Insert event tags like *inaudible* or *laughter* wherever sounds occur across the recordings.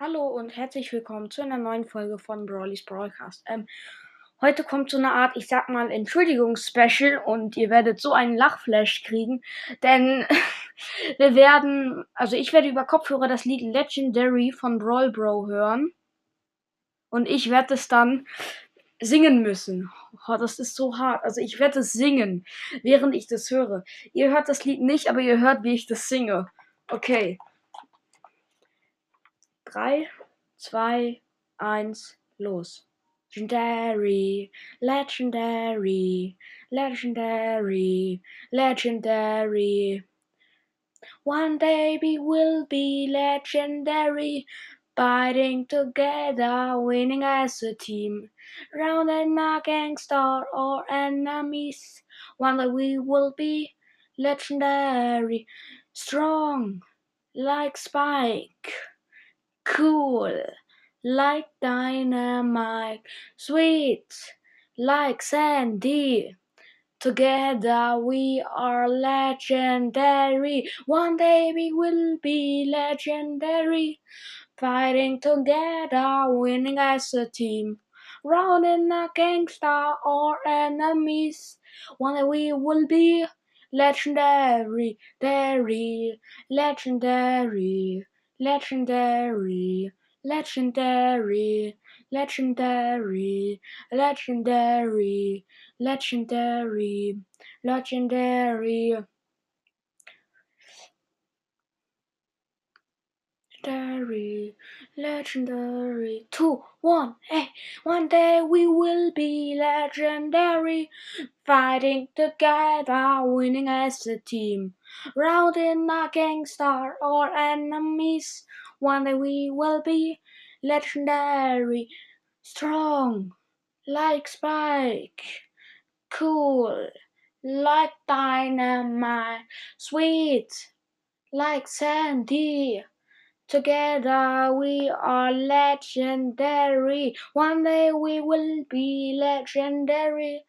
Hallo und herzlich willkommen zu einer neuen Folge von Brawlys Broadcast. Ähm, heute kommt so eine Art, ich sag mal, Entschuldigungsspecial und ihr werdet so einen Lachflash kriegen, denn *laughs* wir werden, also ich werde über Kopfhörer das Lied Legendary von Brawl Bro hören und ich werde es dann singen müssen. Oh, das ist so hart. Also ich werde es singen, während ich das höre. Ihr hört das Lied nicht, aber ihr hört, wie ich das singe. Okay. 3, 2, 1, los. Legendary, legendary, legendary, legendary. One day we will be legendary, fighting together, winning as a team. Round and a gangster or enemies. One day we will be legendary, strong like Spike cool like Dynamike, sweet like Sandy. Together we are legendary. One day we will be legendary. Fighting together, winning as a team. Rounding a gangster or enemies. One day we will be legendary, legendary, legendary legendary, legendary, legendary, legendary, legendary, legendary. Legendary, legendary. Two, one, hey. One day we will be legendary. Fighting together, winning as a team. Routing a gangster or enemies. One day we will be legendary. Strong, like Spike. Cool, like Dynamike. Sweet, like Sandy. Together we are legendary. One day we will be legendary.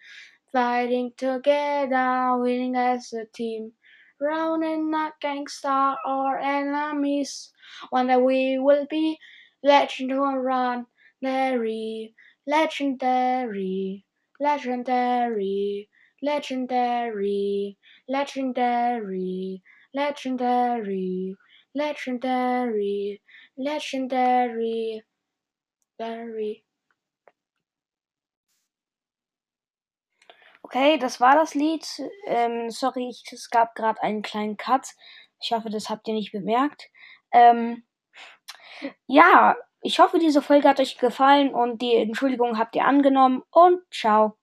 Fighting together, winning as a team. Rounding a gangster or enemies. One day we will be legendary. Legendary, legendary, legendary, legendary, legendary legendary, legendary, very. Okay, das war das Lied. Ähm, sorry, ich, es gab gerade einen kleinen Cut. Ich hoffe, das habt ihr nicht bemerkt. Ähm, ja, ich hoffe, diese Folge hat euch gefallen und die Entschuldigung habt ihr angenommen und ciao.